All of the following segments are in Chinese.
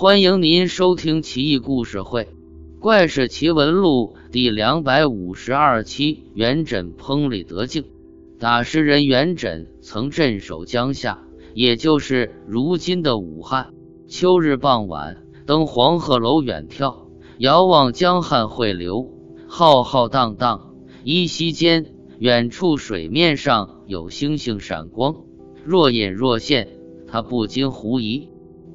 欢迎您收听《奇异故事会·怪事奇闻录》第两百五十二期。元稹烹里得镜，打诗人元稹曾镇守江夏，也就是如今的武汉。秋日傍晚，登黄鹤楼远眺，遥望江汉汇流，浩浩荡荡。依稀间，远处水面上有星星闪光，若隐若现，他不禁狐疑。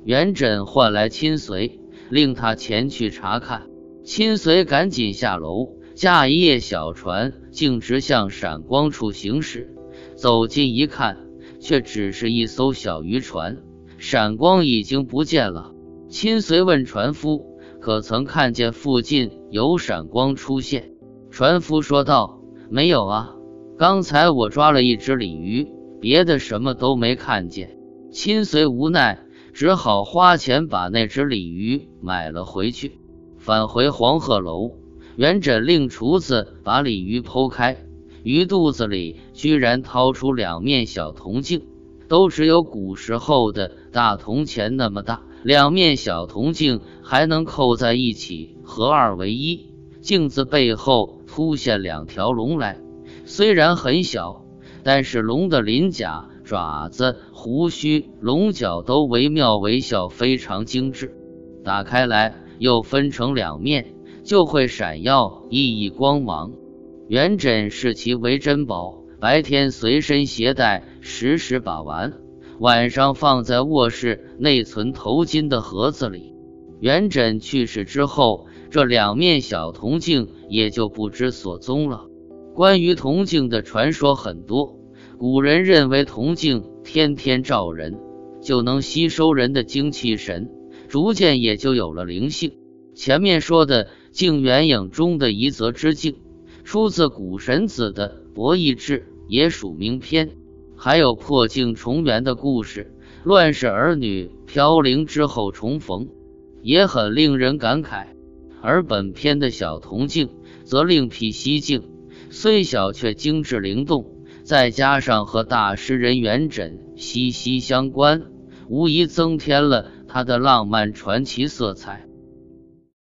元稹唤来亲随，令他前去查看。亲随赶紧下楼，驾一叶小船，径直向闪光处行驶。走近一看，却只是一艘小渔船，闪光已经不见了。亲随问船夫：“可曾看见附近有闪光出现？”船夫说道：“没有啊，刚才我抓了一只鲤鱼，别的什么都没看见。”亲随无奈。只好花钱把那只鲤鱼买了回去。返回黄鹤楼，元稹令厨子把鲤鱼剖开，鱼肚子里居然掏出两面小铜镜，都只有古时候的大铜钱那么大。两面小铜镜还能扣在一起，合二为一。镜子背后凸现两条龙来，虽然很小，但是龙的鳞甲。爪子、胡须、龙角都惟妙惟肖，非常精致。打开来又分成两面，就会闪耀熠熠光芒。元稹视其为珍宝，白天随身携带，时时把玩；晚上放在卧室内存头巾的盒子里。元稹去世之后，这两面小铜镜也就不知所踪了。关于铜镜的传说很多。古人认为铜镜天天照人，就能吸收人的精气神，逐渐也就有了灵性。前面说的《镜元影》中的一则之镜，出自古神子的《博弈志》，也属名篇。还有破镜重圆的故事，乱世儿女飘零之后重逢，也很令人感慨。而本篇的小铜镜，则另辟蹊径，虽小却精致灵动。再加上和大诗人元稹息息相关，无疑增添了他的浪漫传奇色彩。